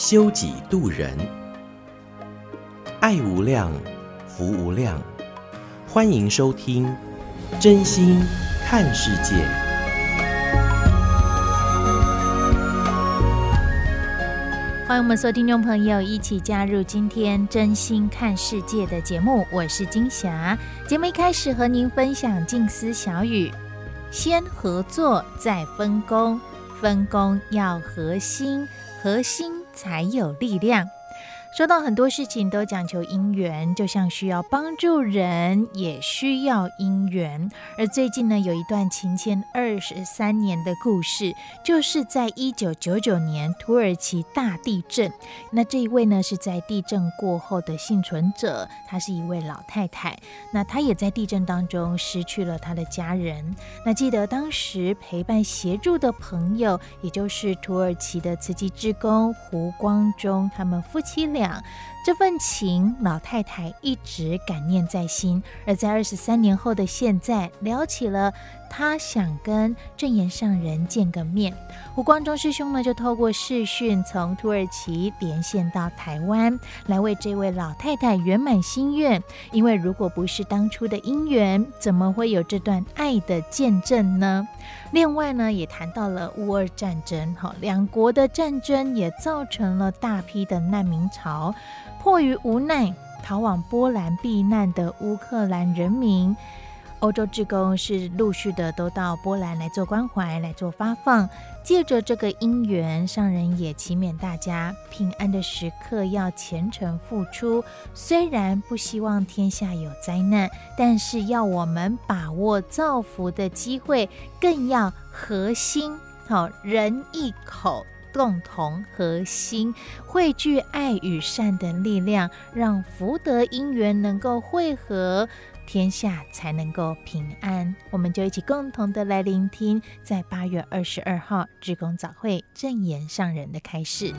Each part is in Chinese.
修己度人，爱无量，福无量，欢迎收听真心看世界，欢迎我们所有听众朋友一起加入今天真心看世界的节目。我是金霞。节目一开始和您分享静思小语：先合作，再分工，分工要核心，核心才有力量。说到很多事情都讲求姻缘，就像需要帮助人，也需要姻缘。而最近呢，有一段情牵二十三年的故事，就是在一九九九年土耳其大地震。那这一位呢，是在地震过后的幸存者，她是一位老太太。那她也在地震当中失去了她的家人。那记得当时陪伴协助的朋友，也就是土耳其的慈济志工胡光中，他们夫妻俩。这份情，老太太一直感念在心。而在二十三年后的现在，聊起了他想跟证言上人见个面。胡光中师兄呢，就透过视讯从土耳其连线到台湾，来为这位老太太圆满心愿。因为如果不是当初的姻缘，怎么会有这段爱的见证呢？另外呢，也谈到了乌俄战争，哈，两国的战争也造成了大批的难民潮，迫于无奈逃往波兰避难的乌克兰人民。欧洲志工是陆续的都到波兰来做关怀，来做发放。借着这个因缘，上人也祈勉大家平安的时刻要虔诚付出。虽然不希望天下有灾难，但是要我们把握造福的机会，更要合心。好，人一口，共同合心，汇聚爱与善的力量，让福德因缘能够汇合。天下才能够平安，我们就一起共同的来聆听，在八月二十二号志工早会正言上人的开示。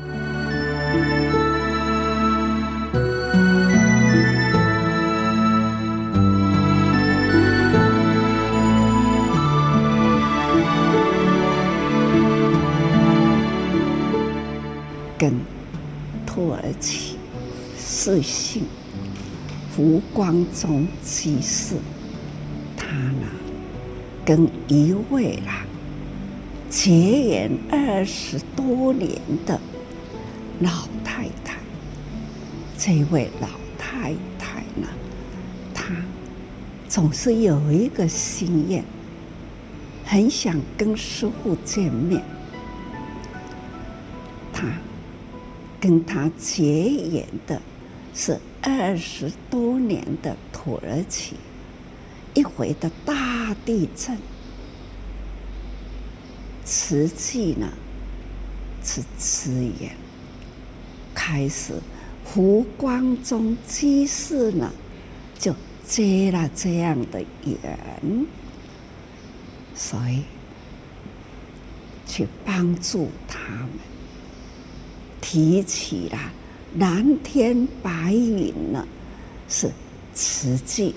跟土耳其四姓。浮光中居士，他呢，跟一位啦结缘二十多年的老太太，这位老太太呢，她总是有一个心愿，很想跟师傅见面。她跟他结缘的是。二十多年的土耳其，一回的大地震，瓷器呢是支援，开始胡光中居士呢就接了这样的缘，所以去帮助他们，提起了。蓝天白云呢，是慈济，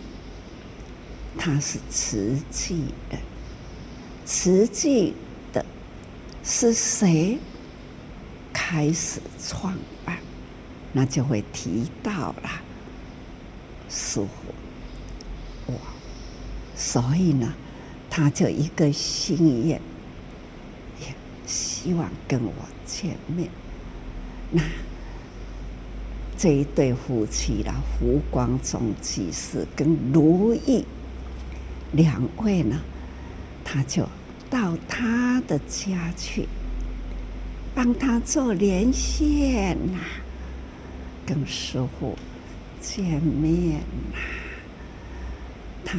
他是慈济的，慈济的是谁开始创办？那就会提到了师父，我，所以呢，他就一个心愿，也希望跟我见面，那。这一对夫妻啦，胡光中居士跟如意两位呢，他就到他的家去，帮他做连线呐，跟师傅见面呐，他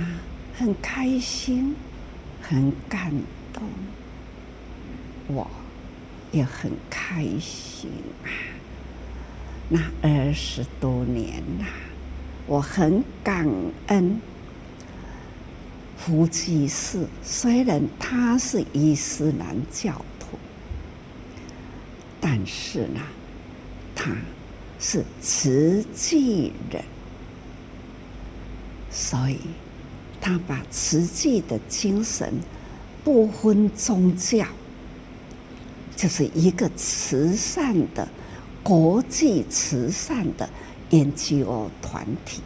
很开心，很感动，我也很开心啊。那二十多年呐，我很感恩。胡济士虽然他是伊斯兰教徒，但是呢，他是慈济人，所以他把慈济的精神不分宗教，就是一个慈善的国际慈善的研究团体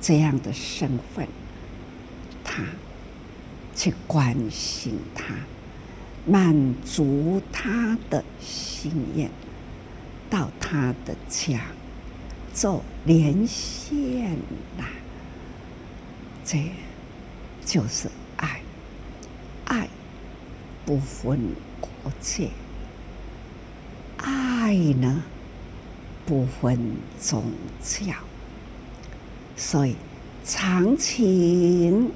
这样的身份。他去关心他，满足他的心愿，到他的家做连线呐，这就是爱，爱不分国界，爱呢不分宗教，所以长情。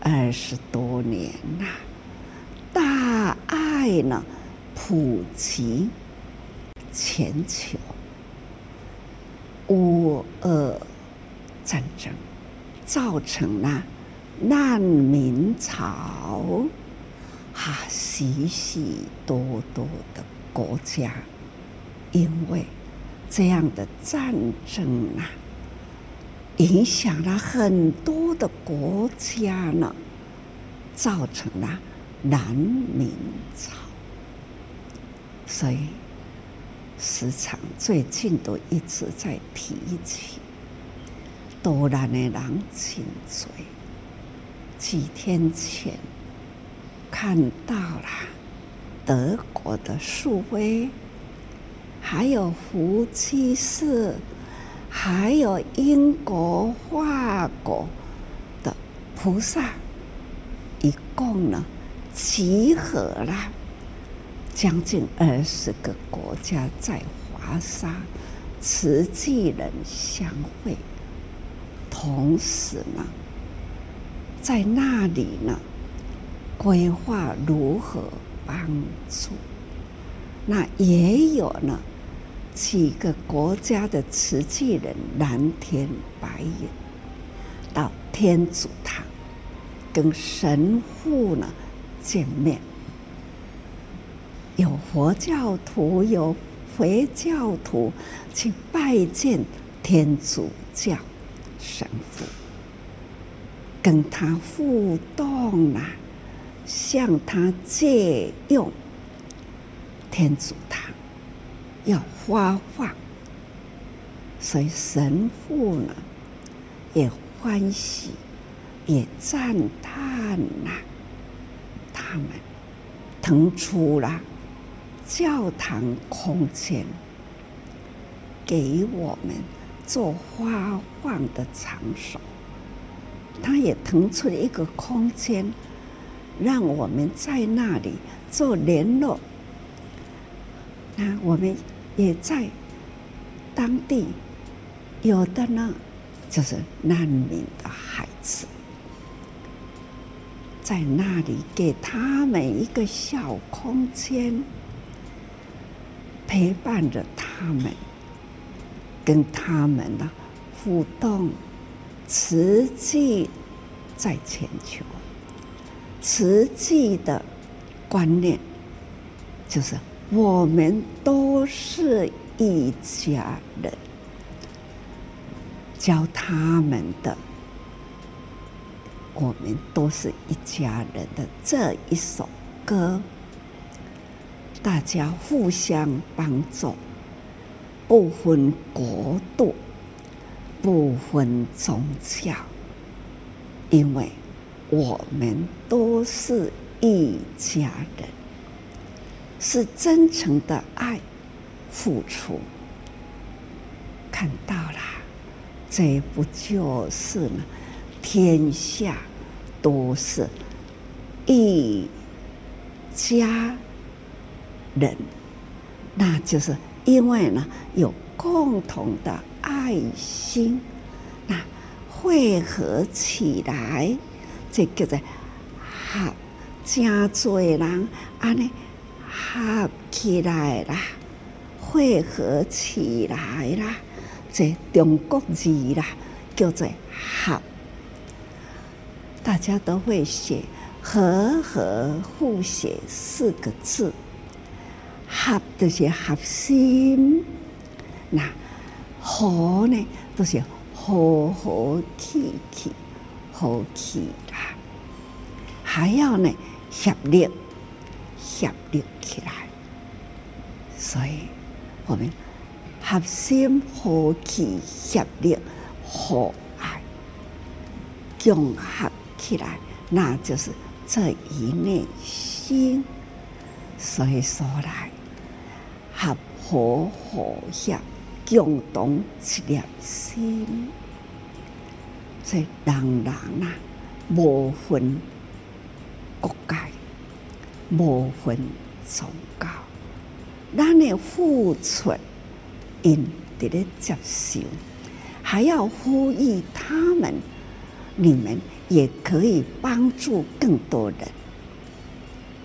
二十多年呐，大爱呢普及全球，乌俄战争造成了难民潮，哈，许许多多的国家因为这样的战争啊。影响了很多的国家呢，造成了南明朝。所以，时常最近都一直在提起，多难的人真多。几天前看到了德国的树威，还有胡济寺。还有英国、法国的菩萨，一共呢集合了将近二十个国家，在华沙慈济人相会，同时呢，在那里呢规划如何帮助，那也有呢。几个国家的慈济人蓝天白云到天主堂跟神父呢见面，有佛教徒，有回教徒去拜见天主教神父，跟他互动啊，向他借用天主堂。要发放，所以神父呢也欢喜，也赞叹呐，他们腾出了教堂空间，给我们做发放的场所。他也腾出了一个空间，让我们在那里做联络。那我们。也在当地，有的呢，就是难民的孩子，在那里给他们一个小空间，陪伴着他们，跟他们呢互动，慈济在全球，慈济的观念就是。我们都是一家人，教他们的，我们都是一家人的这一首歌，大家互相帮助，不分国度，不分宗教，因为我们都是一家人。是真诚的爱，付出，看到了，这不就是呢？天下都是一家人，那就是因为呢有共同的爱心，那汇合起来，这叫做好，真多人安尼。合起来啦，汇合起来啦，这中国字啦，叫做合。大家都会写“和合”互写四个字，“合”就是合心，那“和”呢，就是和和气气，和气啦，还要呢协力，协力起来。所以，我们合心、合气、协力、和爱，融合起来，那就是这一念心。所以说来，合和和谐，共同一粒心。所以人人啊，无分国界，无分宗教。咱的付出，因得咧接受，还要呼吁他们，你们也可以帮助更多人。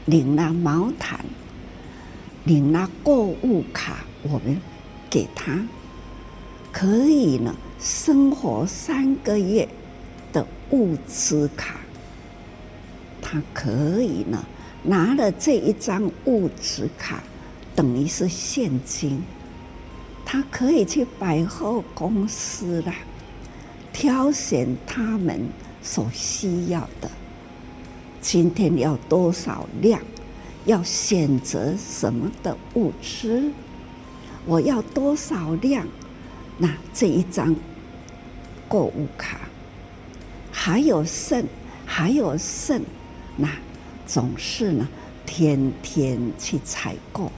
领了毛毯，领了购物卡，我们给他，可以呢生活三个月的物资卡，他可以呢拿了这一张物资卡。等于是现金，他可以去百货公司啦，挑选他们所需要的。今天要多少量？要选择什么的物资？我要多少量？那这一张购物卡还有剩，还有剩，那总是呢，天天去采购。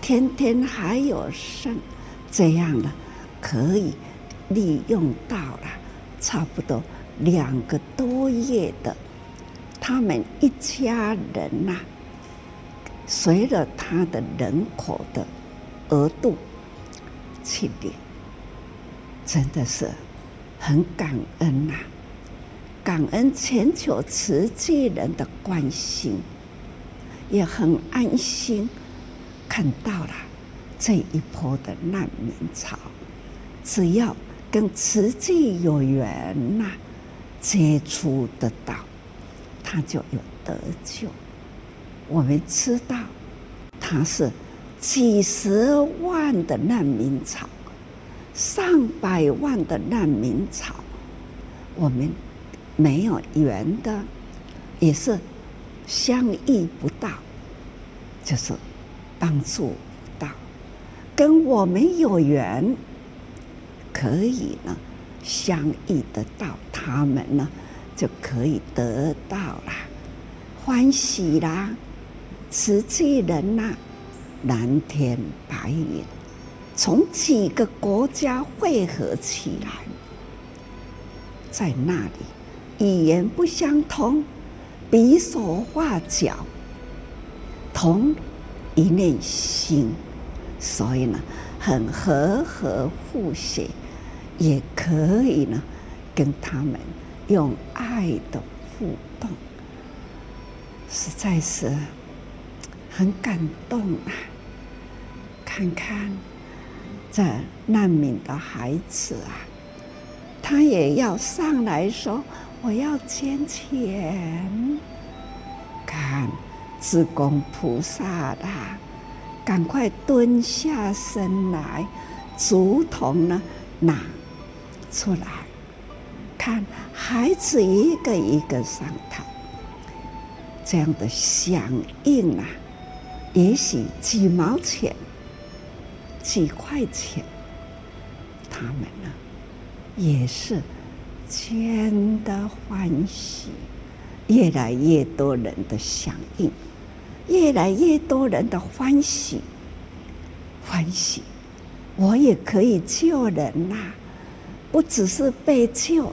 天天还有剩，这样呢，可以利用到了差不多两个多月的，他们一家人呐、随着他的人口的额度去领，真的是很感恩呐、感恩全球慈济人的关心，也很安心。看到了这一波的难民潮，只要跟慈济有缘呐，接触得到，他就有得救。我们知道，他是几十万的难民潮，上百万的难民潮，我们没有缘的，也是相遇不到，就是。帮助不到跟我们有缘，可以呢相遇得到，他们呢就可以得到了欢喜啦，慈济人呐，蓝天白云，从几个国家汇合起来，在那里语言不相通，比手画脚，同。一念心，所以呢，很和和互写，也可以呢，跟他们用爱的互动，实在是很感动啊！看看这难民的孩子啊，他也要上来说：“我要捐钱。”看。自贡菩萨啦，赶快蹲下身来，竹筒呢拿出来，看孩子一个一个上台，这样的响应啊，也许几毛钱、几块钱，他们呢也是真的欢喜，越来越多人的响应。越来越多人的欢喜，欢喜，我也可以救人呐、不只是被救，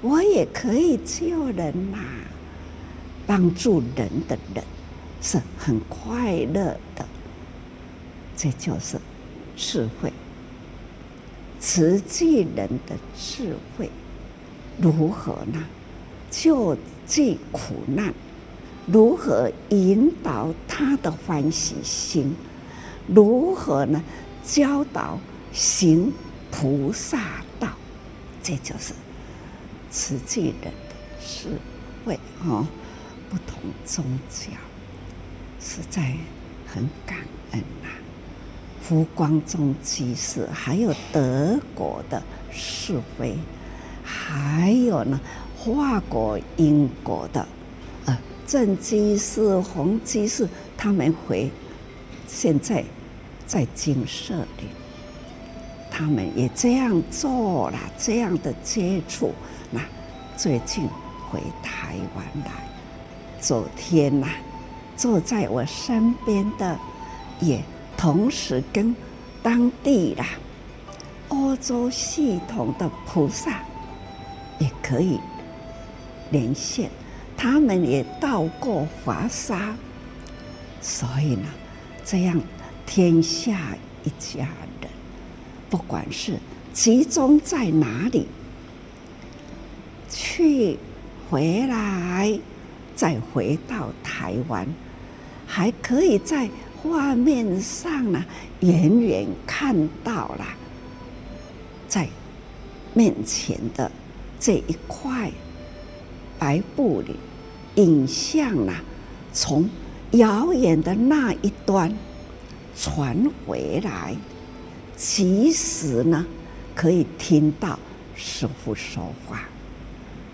我也可以救人呐、帮助人的人是很快乐的，这就是智慧。慈济人的智慧如何呢？救济苦难。如何引导他的欢喜心？如何呢？教导行菩萨道，这就是慈济人的智慧哦。不同宗教，实在很感恩呐、啊。佛光宗居士，还有德国的是非，还有呢，法国、英国的，呃，郑基士、洪基士，他们回现在在金舍里，他们也这样做了，这样的接触。那最近回台湾来，昨天呐、坐在我身边的也。同时跟当地啦，欧洲系统的菩萨也可以连线，他们也到过华沙，所以呢，这样天下一家人，不管是集中在哪里，去回来，再回到台湾，还可以在。画面上呢，远远看到了，在面前的这一块白布里，影像啊，从遥远的那一端传回来，其实呢，可以听到师父说话。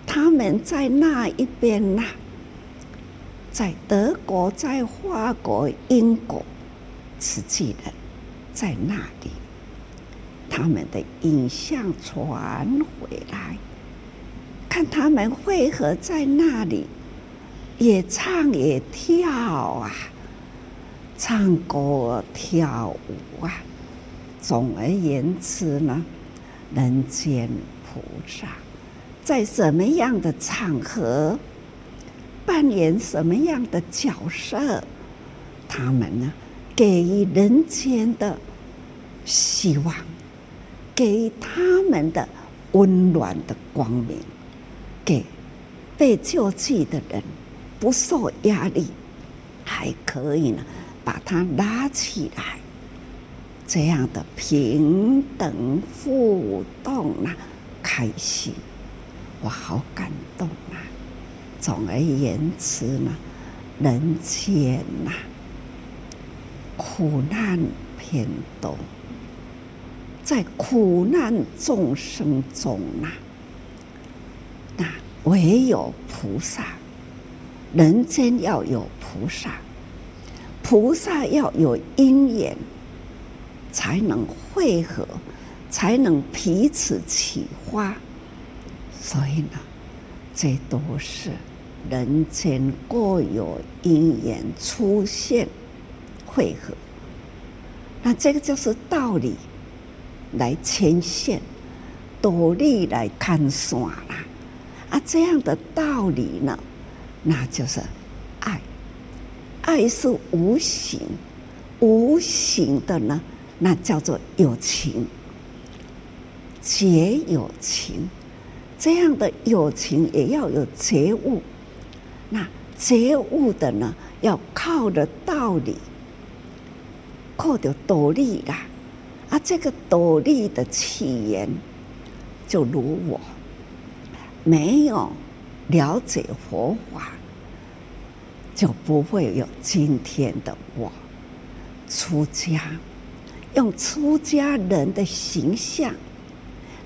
他们在那一边呐。在德国，在法国、英国，慈济人在那里，他们的影像传回来，看他们汇合在那里，也唱也跳啊，唱歌跳舞啊。总而言之呢，人间菩萨在什么样的场合，扮演什么样的角色？他们呢，给予人间的希望，给他们的温暖的光明，给被救济的人不受压力，还可以呢把他拉起来，这样的平等互动啊，开心，我好感动啊！总而言之呢，人间呐、苦难偏多，在苦难众生中呐、啊，唯有菩萨，人间要有菩萨，菩萨要有因缘，才能汇合，才能彼此启发。所以呢，这都是。人间各有因缘出现汇合，那这个就是道理来牵线，道理来看线啦。啊，这样的道理呢，那就是爱。爱是无形，无形的呢，那叫做有情，结有情。这样的有情也要有觉悟。那觉悟的呢，要靠着道理，靠着道理啦。啊，这个道理的起源，就如我没有了解佛法，就不会有今天的我。出家，用出家人的形象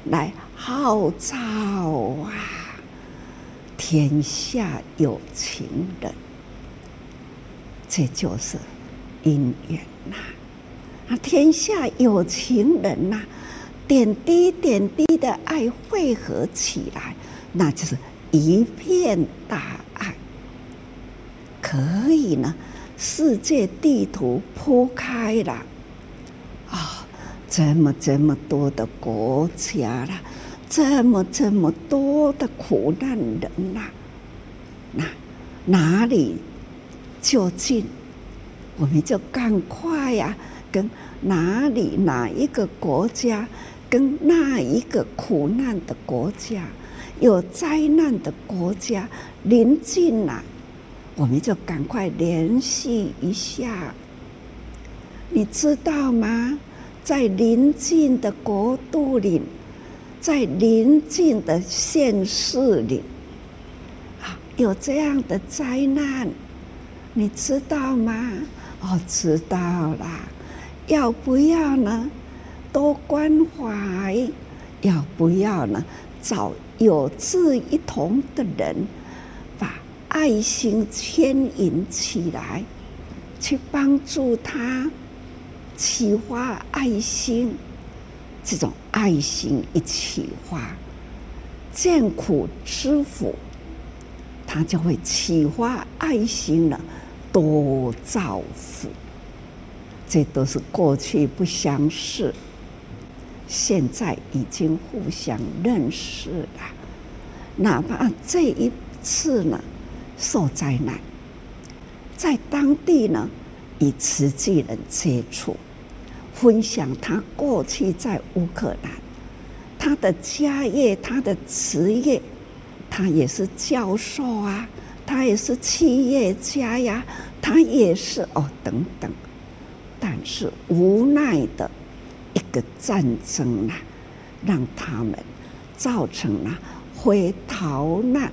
来号召啊。天下有情人，这就是姻缘呐。啊，天下有情人呐，点滴点滴的爱汇合起来，那就是一片大爱。可以呢，世界地图铺开了，啊，这么这么多的国家了。这么这么多的苦难人呐、啊，那哪里就近，我们就赶快呀、跟哪里哪一个国家，跟那一个苦难的国家，有灾难的国家临近了，我们就赶快联系一下。你知道吗？在邻近的国度里，在邻近的县市里，啊，有这样的灾难，你知道吗？哦，知道啦。要不要呢？多关怀。要不要呢？找有志一同的人，把爱心牵引起来，去帮助他。启发爱心，这种爱心一启发，见苦知福，他就会启发爱心了，多造福。这都是过去不相识，现在已经互相认识了。哪怕这一次呢，受灾难，在当地呢，与慈济人接触。分享他过去在乌克兰，他的家业，他的职业，他也是教授啊，他也是企业家呀，他也是哦等等，但是无奈的一个战争啊，让他们造成了非逃难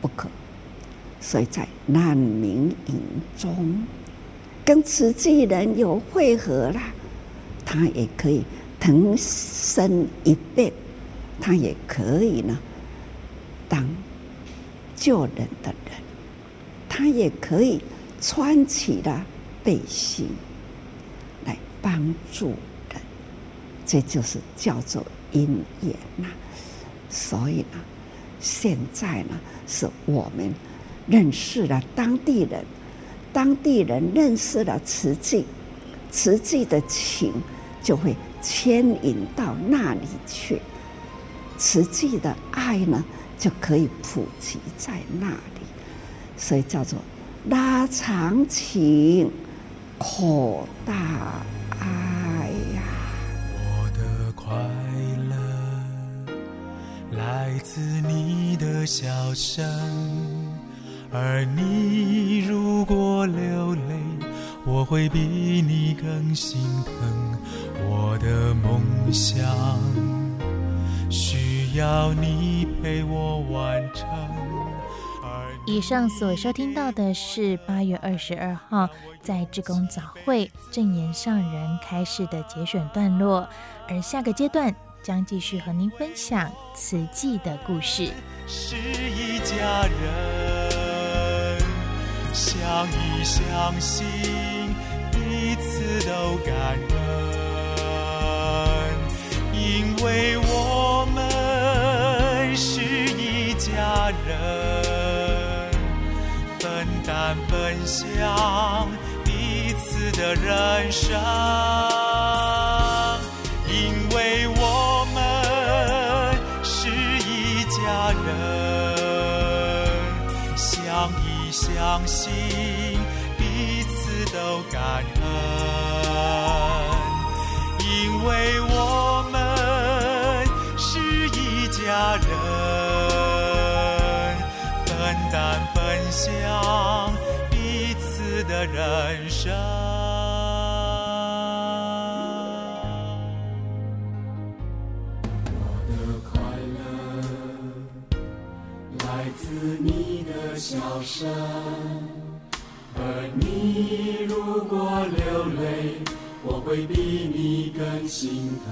不可，所以在难民营中跟慈济人有会合了。他也可以腾身一变，他也可以呢，当救人的人，他也可以穿起了背心来帮助，这就是叫做因缘呐。所以呢，现在呢，是我们认识了当地人，当地人认识了慈济。慈济的情就会牵引到那里去，慈济的爱呢就可以普及在那里，所以叫做拉长情，扩大爱来自你的笑声，而你如果流泪。我会比你更心疼，我的梦想需要你陪我完成。以上所收听到的是八月二十二号在志工早会正言上人开示的节选段落，而下个阶段将继续和您分享慈济的故事。是一家人，相依相惜。彼此都感恩，因为我们是一家人，分担分享彼此的人生，相信彼此。都感恩，因为我们是一家人，分担分享彼此的人生。我的快乐来自你的笑声。而你如果流泪，我会比你更心疼。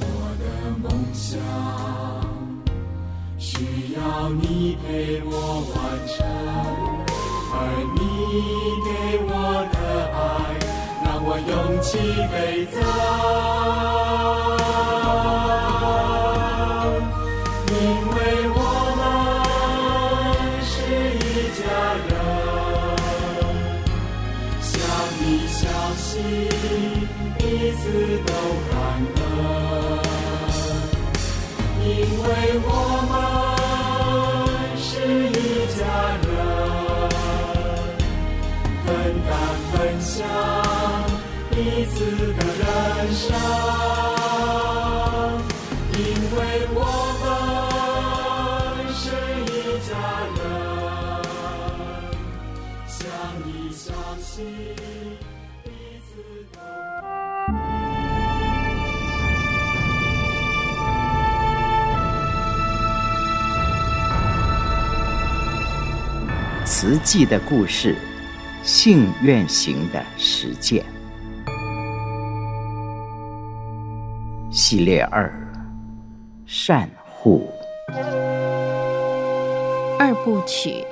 我的梦想需要你陪我完成，而你给我的爱，让我勇气倍增。彼此都感恩，因为我们是一家人，分担分享。实际的故事，信愿行的实践。系列二：善护。二部曲，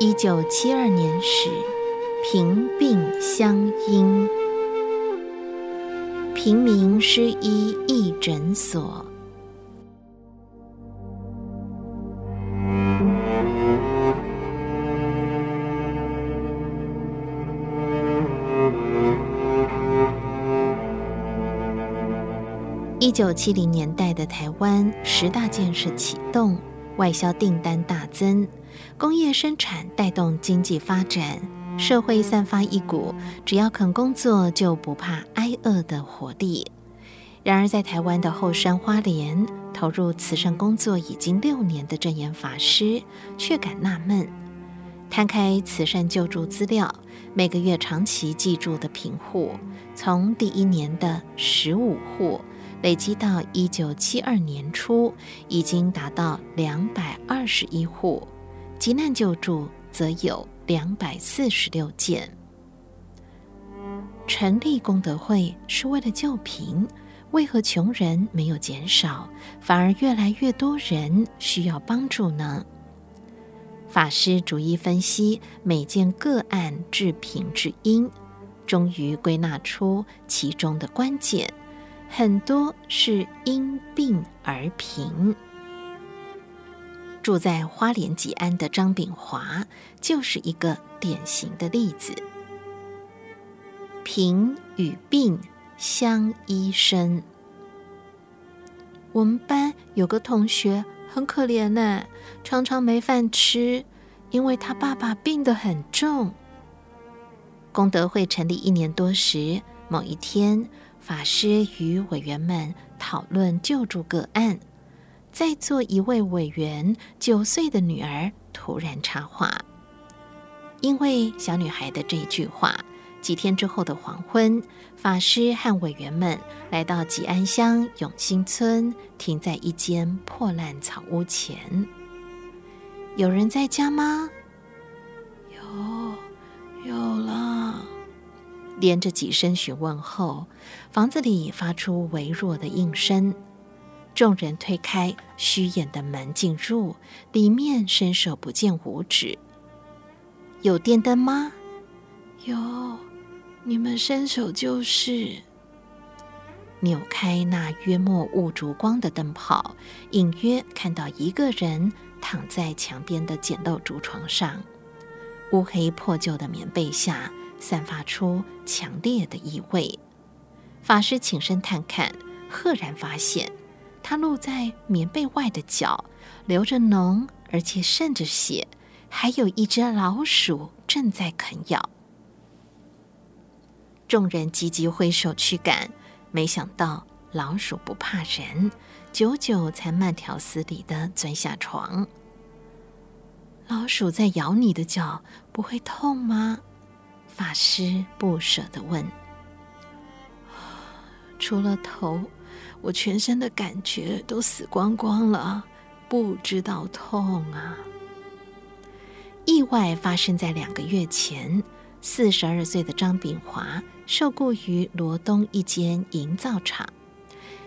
一九七二年始，平病相因，平民失医义诊所。一九七零年代的台湾，十大建设启动，外销订单大增，工业生产带动经济发展，社会散发一股只要肯工作就不怕挨饿的活力。然而，在台湾的后山花莲，投入慈善工作已经六年的证严法师却感纳闷，摊开慈善救助资料，每个月长期记住的贫户，从第一年的十五户。累积到一九七二年初，已经达到两百二十一户，急难救助则有两百四十六件。成立功德会是为了救贫，为何穷人没有减少，反而越来越多人需要帮助呢？法师逐一分析每件个案致贫之因，终于归纳出其中的关键。很多是因病而贫。住在花莲吉安的张炳华就是一个典型的例子。贫与病相依生。我们班有个同学很可怜呢，常常没饭吃，因为他爸爸病得很重。功德会成立一年多时，某一天。法师与委员们讨论救助个案，在座一位委员九岁的女儿突然插话，因为小女孩的这一句话，几天之后的黄昏，法师和委员们来到吉安乡永兴村，停在一间破烂草屋前。有人在家吗？有，有了。连着几声询问后，房子里发出微弱的应声。众人推开虚掩的门进入，里面伸手不见五指。有电灯吗？有，你们伸手就是。扭开那约莫五烛光的灯泡，隐约看到一个人躺在墙边的简陋竹床上，乌黑破旧的棉被下。散发出强烈的异味。法师起身探看，赫然发现他露在棉被外的脚流着脓，而且渗着血，还有一只老鼠正在啃咬。众人急急挥手驱赶，没想到老鼠不怕人，久久才慢条斯理地钻下床。老鼠在咬你的脚，不会痛吗？法师不舍地问：“除了头，我全身的感觉都死光光了，不知道痛啊。”意外发生在两个月前，四十二岁的张炳华受雇于罗东一间营造厂。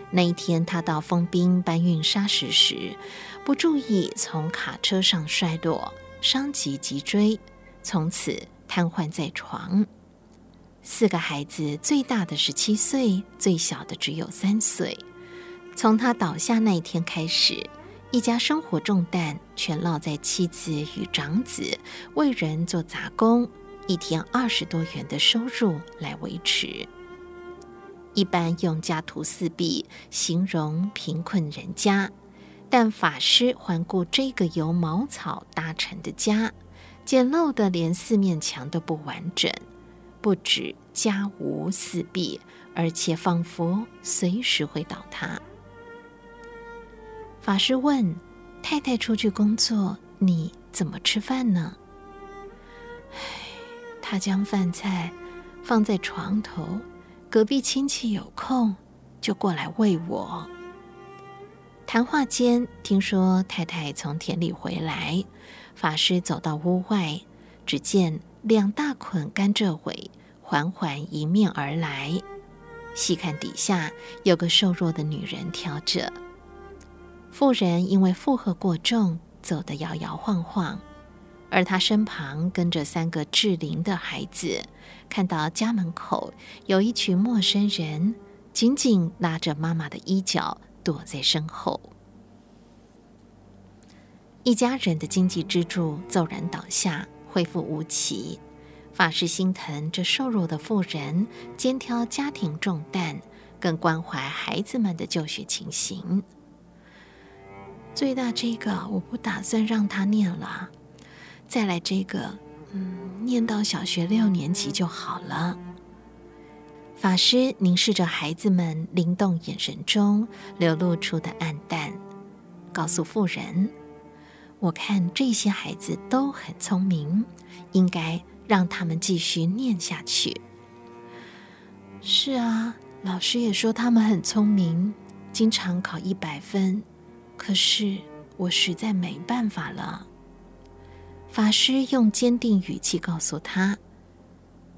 那一天，他到丰滨搬运砂石时，不注意从卡车上摔落，伤及脊椎，从此。瘫痪在床，四个孩子，最大的十七岁，最小的只有三岁。从他倒下那一天开始，一家生活重担全落在妻子与长子为人做杂工，一天二十多元的收入来维持。一般用家徒四壁形容贫困人家，但法师环顾这个由茅草搭成的家。简陋的连四面墙都不完整，不止家无四壁，而且仿佛随时会倒塌。法师问：“太太出去工作，你怎么吃饭呢？”唉，他将饭菜放在床头，隔壁亲戚有空就过来喂我。谈话间，听说太太从田里回来。法师走到屋外，只见两大捆甘蔗尾缓缓迎面而来，细看底下有个瘦弱的女人挑着。妇人因为负荷过重，走得摇摇晃晃，而她身旁跟着三个稚龄的孩子。看到家门口有一群陌生人，紧紧拉着妈妈的衣角，躲在身后。一家人的经济支柱骤然倒下，恢复无期。法师心疼这瘦弱的妇人，肩挑家庭重担，更关怀孩子们的就学情形。最大这个我不打算让他念了，再来这个，嗯，念到小学六年级就好了。法师凝视着孩子们灵动眼神中流露出的黯淡，告诉妇人。我看这些孩子都很聪明，应该让他们继续念下去。是啊，老师也说他们很聪明，经常考一百分。可是我实在没办法了。法师用坚定语气告诉他：“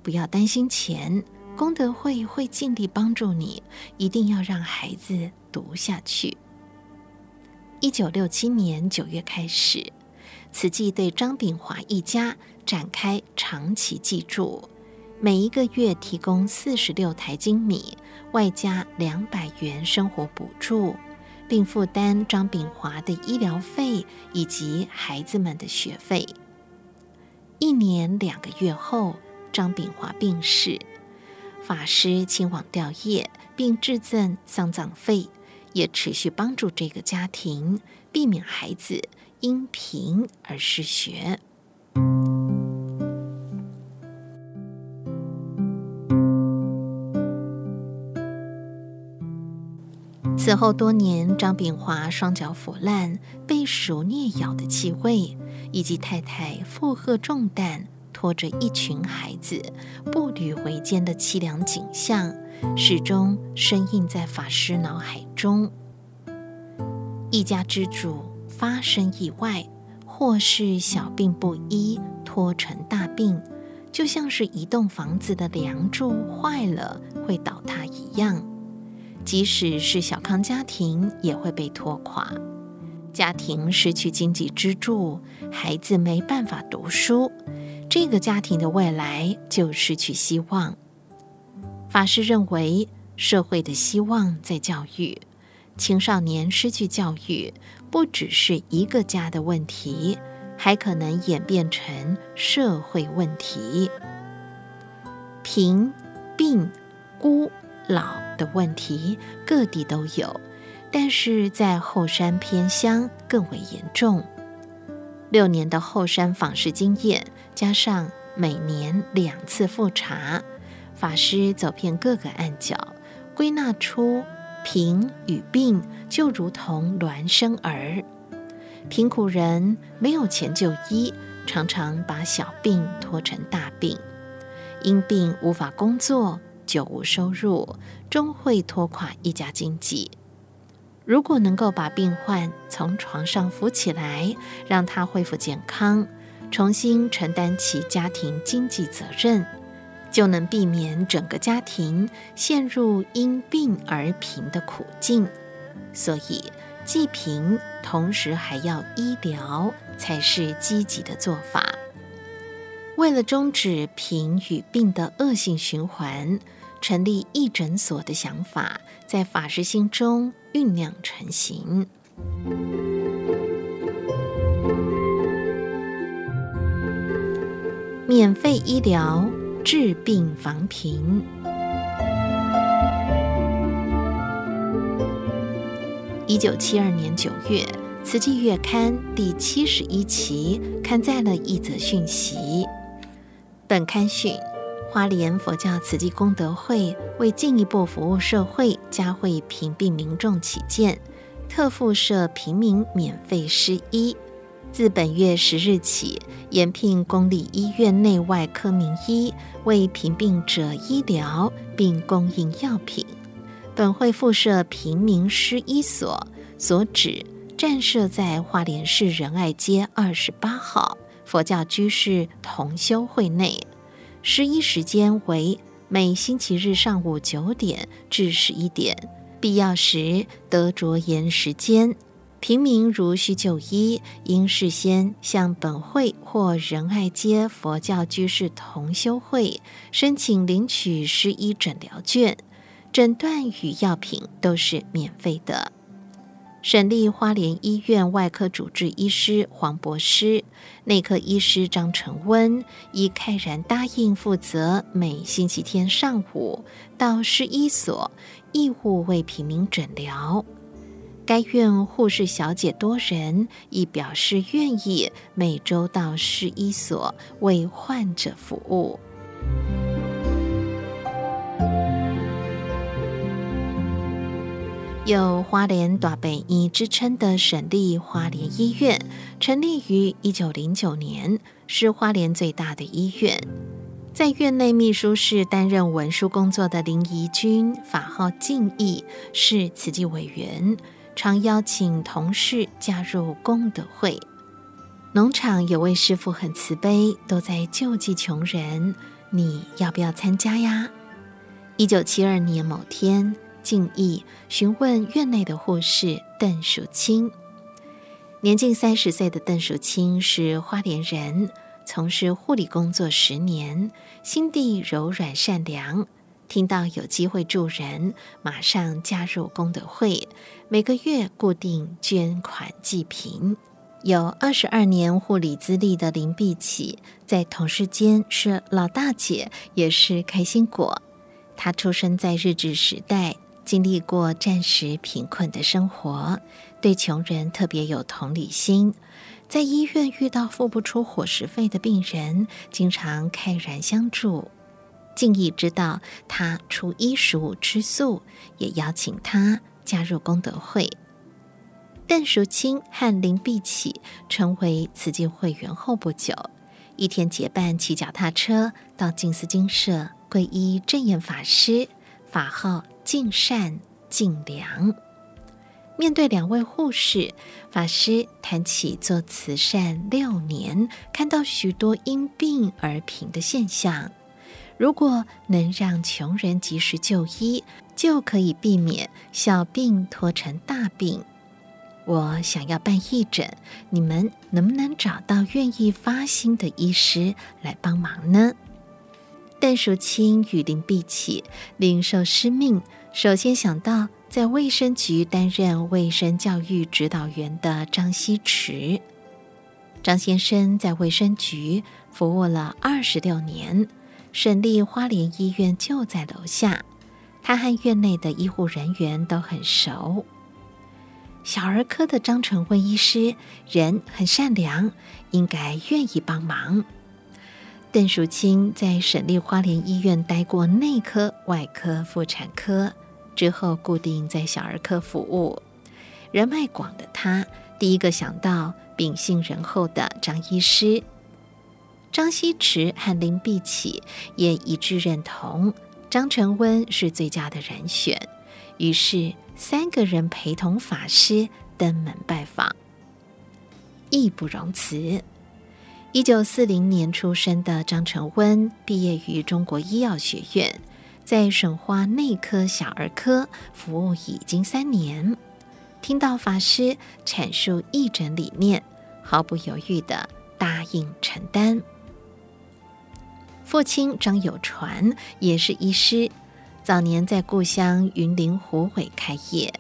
不要担心钱，功德会会尽力帮助你，一定要让孩子读下去。”一九六七年九月开始，慈济对张炳华一家展开长期寄住，每一个月提供四十六台精米，外加两百元生活补助，并负担张炳华的医疗费以及孩子们的学费。一年两个月后，张炳华病逝，法师前往吊唁，并致赠丧葬费。也持续帮助这个家庭，避免孩子因贫而失学。此后多年，张炳华双脚腐烂、被鼠啮咬的气味，以及太太负荷重担、拖着一群孩子步履维艰的凄凉景象。始终深印在法师脑海中。一家之主发生意外，或是小病不医拖成大病，就像是一栋房子的梁柱坏了会倒塌一样。即使是小康家庭也会被拖垮，家庭失去经济支柱，孩子没办法读书，这个家庭的未来就失去希望。法师认为，社会的希望在教育，青少年失去教育，不只是一个家的问题，还可能演变成社会问题。贫、病、孤、老的问题各地都有，但是在后山偏乡更为严重。六年的后山访视经验，加上每年两次复查。法师走遍各个暗角，归纳出贫与病就如同孪生儿。贫苦人没有钱就医，常常把小病拖成大病，因病无法工作，久无收入，终会拖垮一家经济。如果能够把病患从床上扶起来，让他恢复健康，重新承担起家庭经济责任。就能避免整个家庭陷入因病而贫的苦境，所以济贫同时还要医疗才是积极的做法。为了终止贫与病的恶性循环，成立义诊所的想法在法师心中酝酿成型。免费医疗。治病防贫。一九七二年九月，《慈济月刊》第七十一期刊载了一则讯息。本刊讯：花莲佛教慈济功德会为进一步服务社会、加惠贫病民众起见，特附设平民免费施医。自本月十日起，延聘公立医院内外科名医为贫病者医疗，并供应药品。本会附设平民施医所，所址暂设在花莲市仁爱街二十八号，佛教居士同修会内，施医时间为每星期日上午九点至十一点，必要时得着延时间。平民如需就医，应事先向本会或仁爱街佛教居士同修会申请领取施医诊疗券，诊断与药品都是免费的。省立花莲医院外科主治医师黄博师、内科医师张成温已慨然答应负责每星期天上午到施医所义务为平民诊疗。该院护士小姐多人亦表示愿意每周到市医所为患者服务。有“花莲大北医”之称的省立花莲医院，成立于一九零九年，是花莲最大的医院。在院内秘书室担任文书工作的林怡君，法号静义，是慈济委员，常邀请同事加入功德会。农场有位师傅很慈悲，都在救济穷人，你要不要参加呀？一九七二年某天。敬意询问院内的护士邓淑清，年近三十岁的邓淑清是花莲人，从事护理工作十年，心地柔软善良。听到有机会助人，马上加入功德会，每个月固定捐款济贫。有二十二年护理资历的林碧琪，在同事间是老大姐，也是开心果。她出生在日治时代。经历过战时贫困的生活，对穷人特别有同理心。在医院遇到付不出伙食费的病人，经常慨然相助。敬意知道他初一十五吃素，也邀请他加入功德会。邓淑清和林碧起成为慈济会员后不久，一天结伴骑脚踏车到静思精舍皈依证严法师，法号。净善净良，面对两位护士，法师谈起做慈善六年，看到许多因病而贫的现象。如果能让穷人及时就医，就可以避免小病拖成大病。我想要办义诊，你们能不能找到愿意发心的医师来帮忙呢？邓淑清与林碧起领受师命，首先想到在卫生局担任卫生教育指导员的张希池。张先生在卫生局服务了二十六年，省立花莲医院就在楼下，他和院内的医护人员都很熟。小儿科的张纯温医师人很善良，应该愿意帮忙。邓淑清在省立花莲医院待过内科、外科、妇产科，之后固定在小儿科服务。人脉广的他，第一个想到秉性仁厚的张医师。张希池和林碧起也一致认同张成温是最佳的人选，于是三个人陪同法师登门拜访，义不容辞。一九四零年出生的张成温毕业于中国医药学院，在省花内科小儿科服务已经三年。听到法师阐述义诊理念，毫不犹豫地答应承担。父亲张有传也是医师，早年在故乡云林虎尾开业，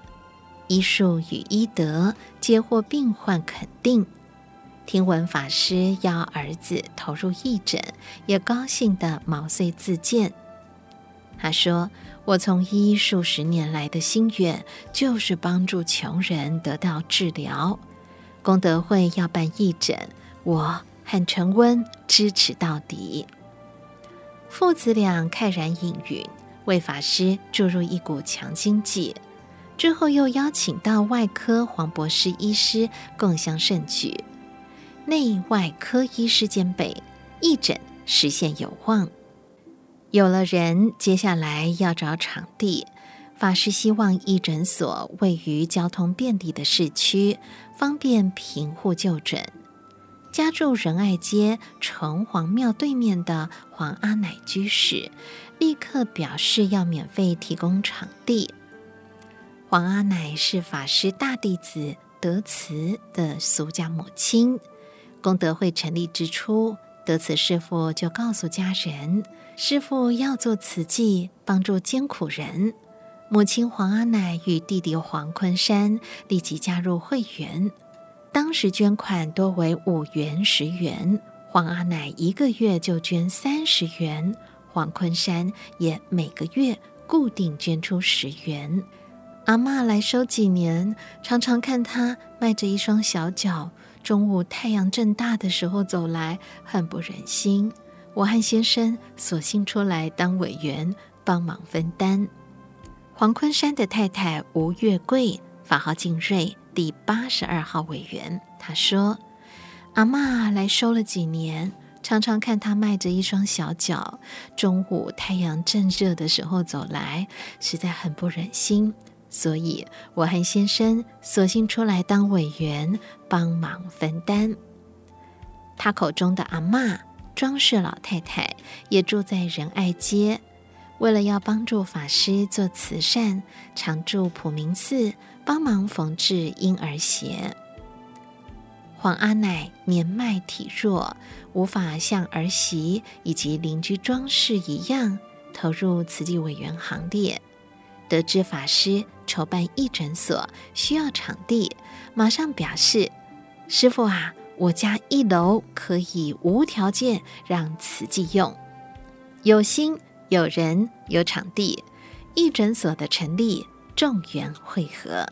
医术与医德皆获病患肯定。听闻法师要儿子投入义诊，也高兴地毛遂自荐。他说：“我从医数十年来的心愿，就是帮助穷人得到治疗。功德会要办义诊，我和成温支持到底。”父子俩慨然应允，为法师注入一股强心剂。之后又邀请到外科黄博士医师共襄盛举。内外科医师兼备，义诊实现有望。有了人，接下来要找场地。法师希望义诊所位于交通便利的市区，方便贫户就诊。家住仁爱街城隍庙对面的黄阿奶居士，立刻表示要免费提供场地。黄阿奶是法师大弟子德慈的俗家母亲。功德会成立之初，德慈师父就告诉家人，师父要做慈济，帮助艰苦人。母亲黄阿奶与弟弟黄坤山立即加入会员，当时捐款多为五元、十元。黄阿奶一个月就捐三十元，黄坤山也每个月固定捐出十元。阿嬷来收几年，常常看他迈着一双小脚，中午太阳正大的时候走来，很不忍心。我和先生索性出来当委员，帮忙分担。黄坤山的太太吴月桂，法号静瑞，第八十二号委员。他说：“阿嬷来收了几年，常常看她迈着一双小脚，中午太阳正热的时候走来，实在很不忍心。所以我和先生索性出来当委员，帮忙分担。”他口中的阿嬷，庄氏老太太，也住在仁爱街。为了要帮助法师做慈善，常住普明寺帮忙缝制婴儿鞋。黄阿奶年迈体弱，无法像儿媳以及邻居庄氏一样投入慈济委员行列。得知法师筹办义诊所需要场地，马上表示：“师傅啊，我家一楼可以无条件让慈济用，有心。”有人有场地，义诊所的成立，众缘会合。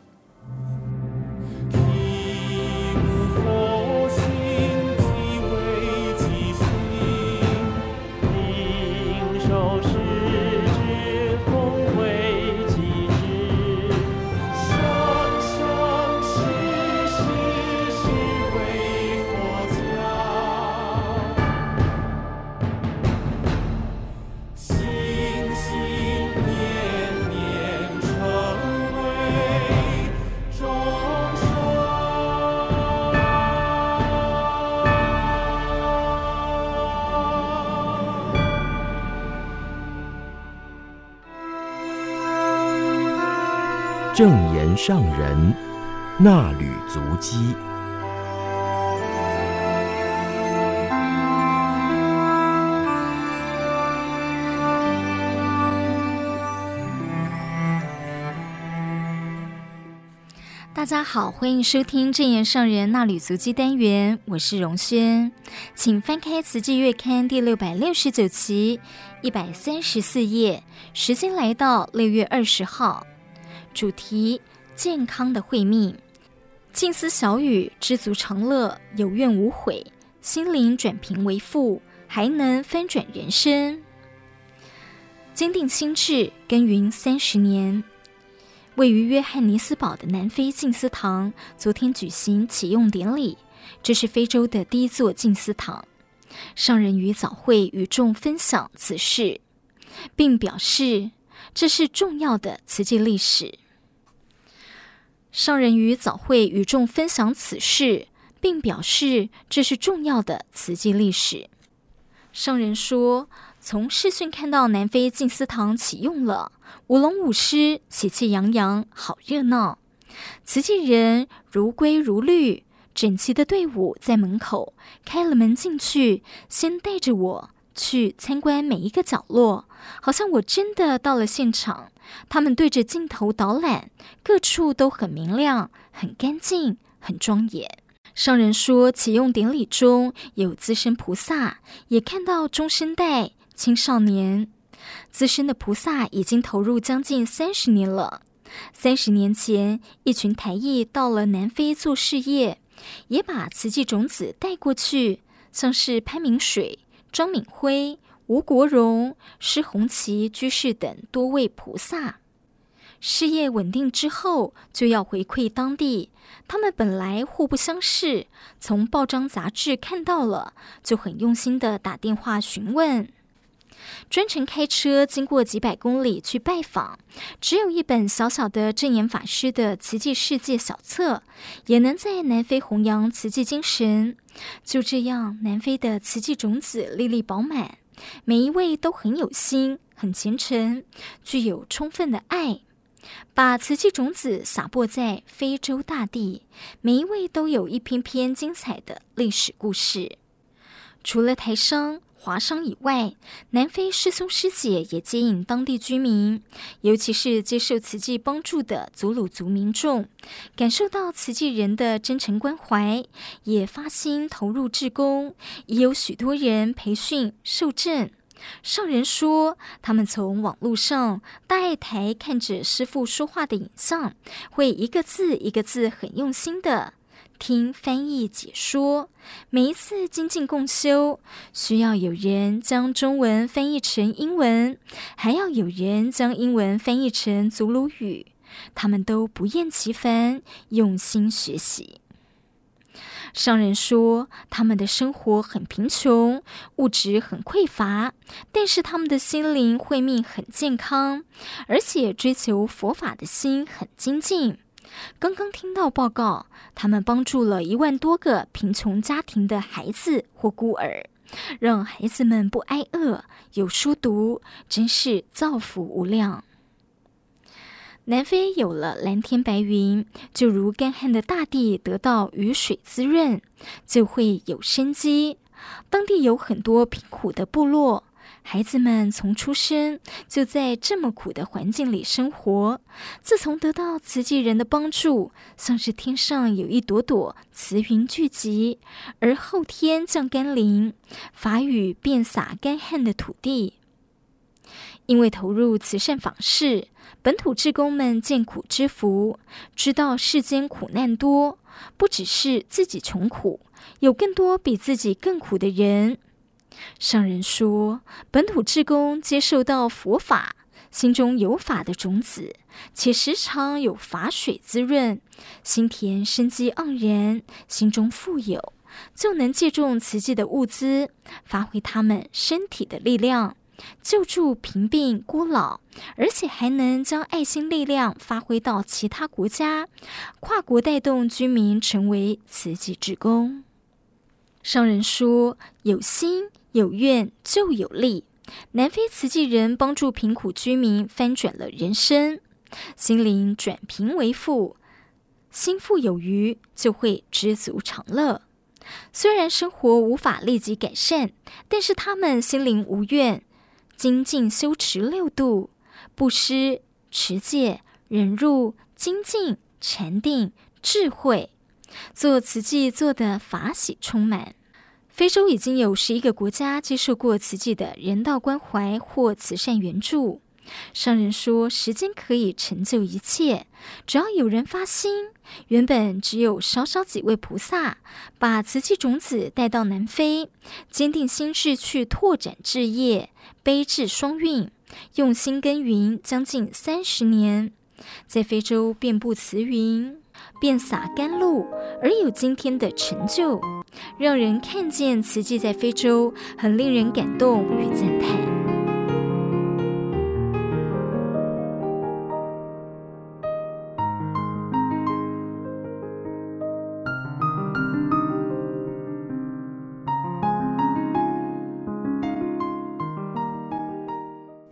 上人那履足迹。大家好，欢迎收听正言上人衲履足迹单元，我是荣轩，请翻开《慈济月刊》第六百六十九期一百三十四页，时间来到六月二十号。主题：健康的慧命，静思小语，知足常乐，有怨无悔，心灵转贫为富，还能翻转人生。坚定心志，耕耘三十年。位于约翰尼斯堡的南非静思堂，昨天举行启用典礼。这是非洲的第一座静思堂。上人于早会与众分享此事，并表示这是重要的慈济历史。上人于早会与众分享此事，并表示这是重要的慈济历史。上人说：“从视讯看到南非静思堂启用了，舞龙舞狮，喜气洋洋，好热闹。慈济人如规如律，整齐的队伍在门口开了门进去，先带着我去参观每一个角落，好像我真的到了现场。”他们对着镜头导览，各处都很明亮、很干净、很庄严。上人说，启用典礼中有资深菩萨，也看到中生代、青少年。资深的菩萨已经投入将近三十年了。三十年前，一群台裔到了南非做事业，也把慈济种子带过去，像是潘明水、庄敏辉。吴国荣、施洪奇居士等多位菩萨，事业稳定之后，就要回馈当地。他们本来互不相识，从报章杂志看到了，就很用心地打电话询问。专程开车经过几百公里去拜访，只有一本小小的证严法师的《奇迹世界》小册，也能在南非弘扬奇迹精神。就这样，南非的奇迹种子粒粒饱满，每一位都很有心、很虔诚，具有充分的爱，把瓷器种子撒播在非洲大地，每一位都有一篇篇精彩的历史故事。除了台商。华商以外，南非师兄师姐也接引当地居民，尤其是接受慈济帮助的祖鲁族民众，感受到慈济人的真诚关怀，也发心投入志工，已有许多人培训受证。上人说，他们从网络上大爱台看着师父说话的影像，会一个字一个字很用心的。听翻译解说，每一次精进共修，需要有人将中文翻译成英文，还要有人将英文翻译成祖鲁语。他们都不厌其烦，用心学习。商人说，他们的生活很贫穷，物质很匮乏，但是他们的心灵慧命很健康，而且追求佛法的心很精进。刚刚听到报告，他们帮助了一万多个贫穷家庭的孩子或孤儿，让孩子们不挨饿，有书读，真是造福无量。南非有了蓝天白云，就如干旱的大地得到雨水滋润，就会有生机。当地有很多贫苦的部落。孩子们从出生就在这么苦的环境里生活。自从得到慈济人的帮助，像是天上有一朵朵慈云聚集，而后天降甘霖，法雨遍洒干旱的土地。因为投入慈善访视，本土志工们见苦知福，知道世间苦难多，不只是自己穷苦，有更多比自己更苦的人。上人说，本土志工接受到佛法，心中有法的种子，且时常有法水滋润，心田生机盎然，心中富有，就能借重慈济的物资，发挥他们身体的力量，救助贫病孤老，而且还能将爱心力量发挥到其他国家，跨国带动居民成为慈济志工。上人说，有心。有愿就有利。南非慈济人帮助贫苦居民翻转了人生，心灵转贫为富，心富有余就会知足常乐。虽然生活无法立即改善，但是他们心灵无怨，精进修持六度：布施、持戒、忍辱、精进、禅定、智慧，做慈济做的法喜充满。非洲已经有十一个国家接受过慈济的人道关怀或慈善援助。商人说，时间可以成就一切，只要有人发心。原本只有少少几位菩萨，把慈济种子带到南非，坚定心志去拓展志业，悲智双运，用心耕耘将近三十年，在非洲遍布慈云。遍洒甘露，而有今天的成就，让人看见慈济在非洲，很令人感动与赞叹。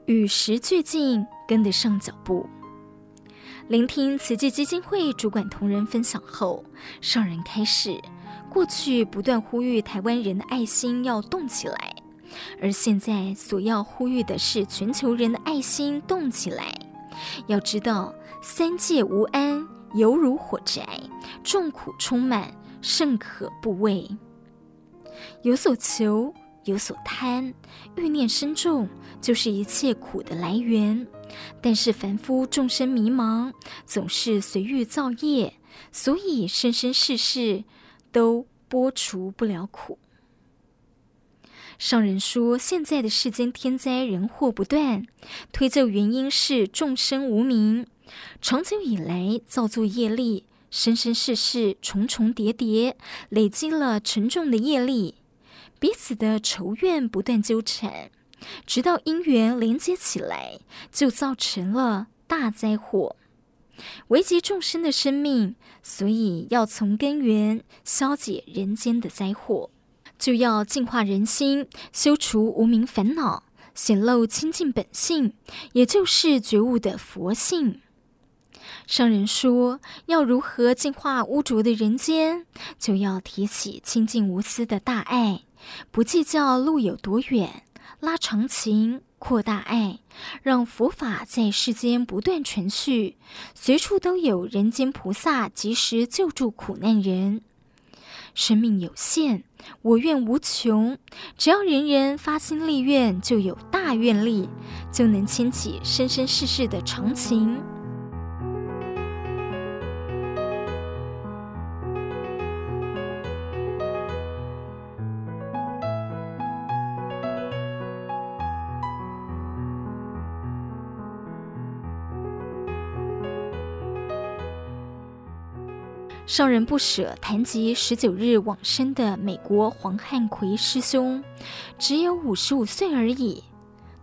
与时俱进，跟得上脚步。聆听慈济基金会主管同仁分享后，上人开始：过去不断呼吁台湾人的爱心要动起来，而现在所要呼吁的是全球人的爱心动起来。要知道，三界无安，犹如火宅，众苦充满，甚可怖畏。有所求，有所贪，欲念深重，就是一切苦的来源。但是凡夫众生迷茫，总是随欲造业，所以生生世世都拨除不了苦。上人说，现在的世间天灾人祸不断，推究原因是众生无明，长久以来造作业力，生生世世重重叠叠，累积了沉重的业力，彼此的仇怨不断纠缠。直到因缘连接起来，就造成了大灾祸，危及众生的生命。所以要从根源消解人间的灾祸，就要净化人心，修除无明烦恼，显露清净本性，也就是觉悟的佛性。上人说，要如何净化污浊的人间，就要提起清净无私的大爱，不计较路有多远，拉长情。扩大爱，让佛法在世间不断传续，随处都有人间菩萨及时救助苦难人。生命有限，我愿无穷，只要人人发心立愿，就有大愿力，就能牵起生生世世的长情。让人不舍谈及十九日往生的美国黄汉奎师兄，只有五十五岁而已。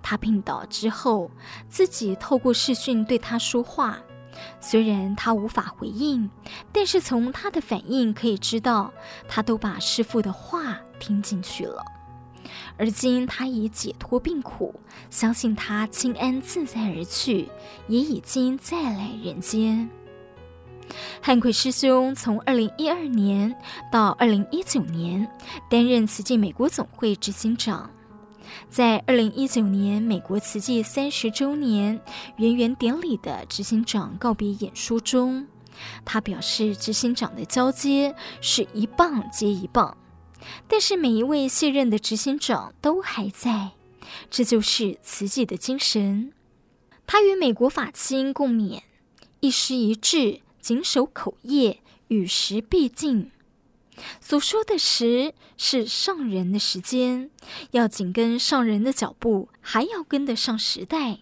他病倒之后，自己透过视讯对他说话。虽然他无法回应，但是从他的反应可以知道，他都把师父的话听进去了。而今他已解脱病苦，相信他清安自在而去，也已经再来人间。汉奎师兄从二零一二年到二零一九年担任慈济美国总会执行长，在二零一九年美国慈济三十周年圆圆典礼的执行长告别演说中，他表示，执行长的交接是一棒接一棒，但是每一位卸任的执行长都还在，这就是慈济的精神。他与美国法亲共勉，一师一志。谨守口业，与时并进。所说的时是上人的时间，要紧跟上人的脚步，还要跟得上时代。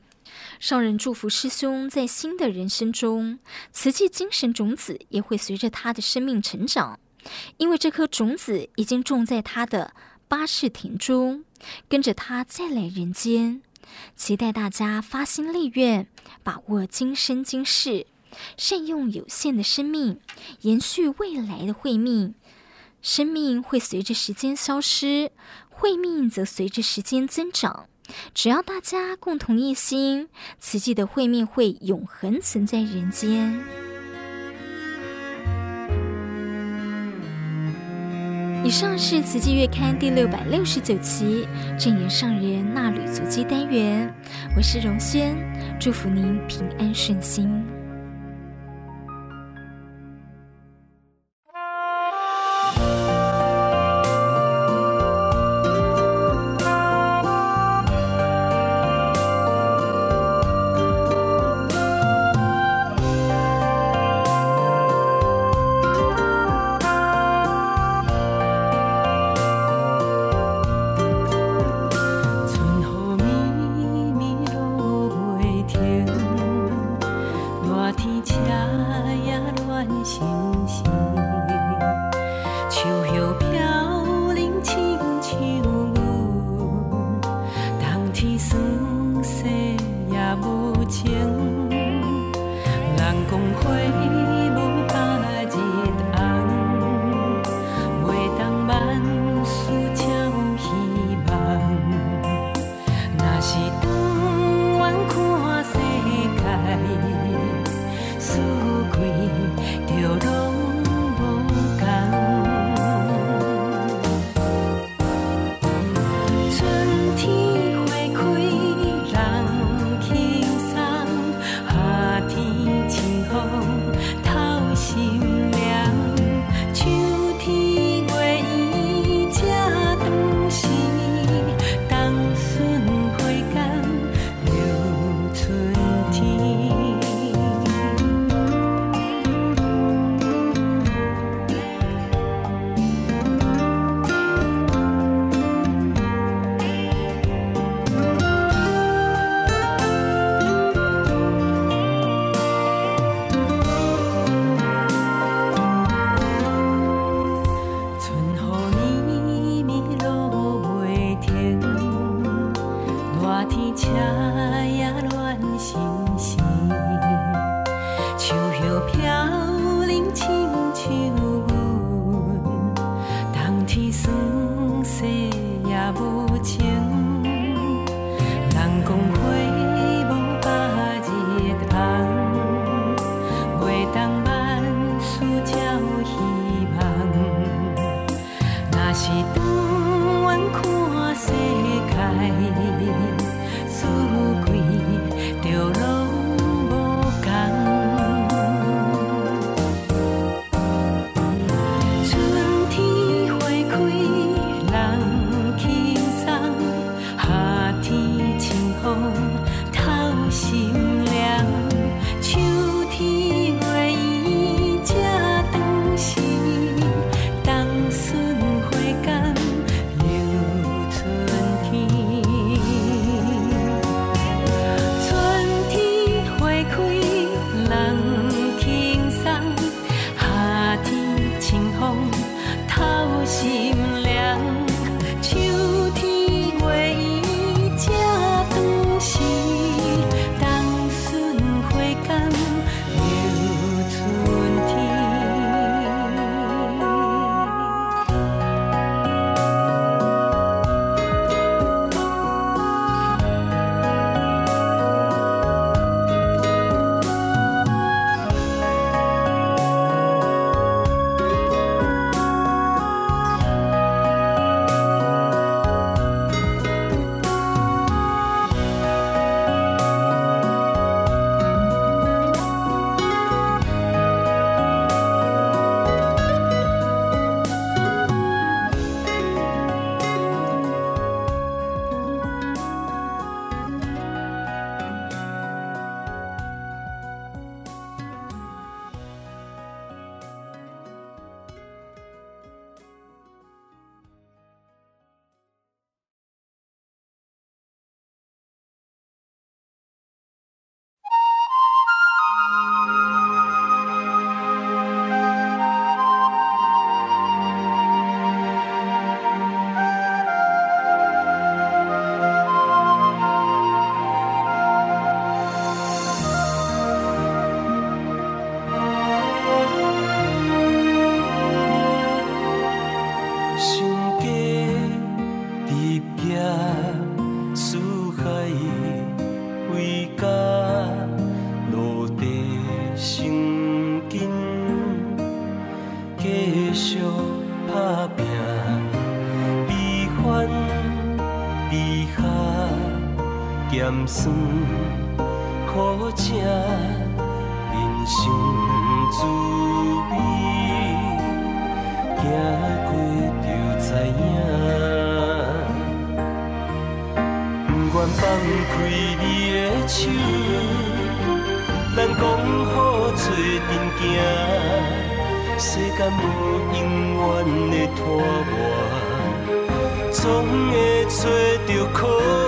上人祝福师兄在新的人生中，慈济精神种子也会随着他的生命成长，因为这颗种子已经种在他的八世田中，跟着他再来人间。期待大家发心立愿，把握今生今世。善用有限的生命，延续未来的慧命。生命会随着时间消失，慧命则随着时间增长。只要大家共同一心，慈济的慧命会永恒存在人间。以上是《慈济月刊》第六百六十九期正言上人纳履足迹单元。我是荣轩，祝福您平安顺心。总会找到靠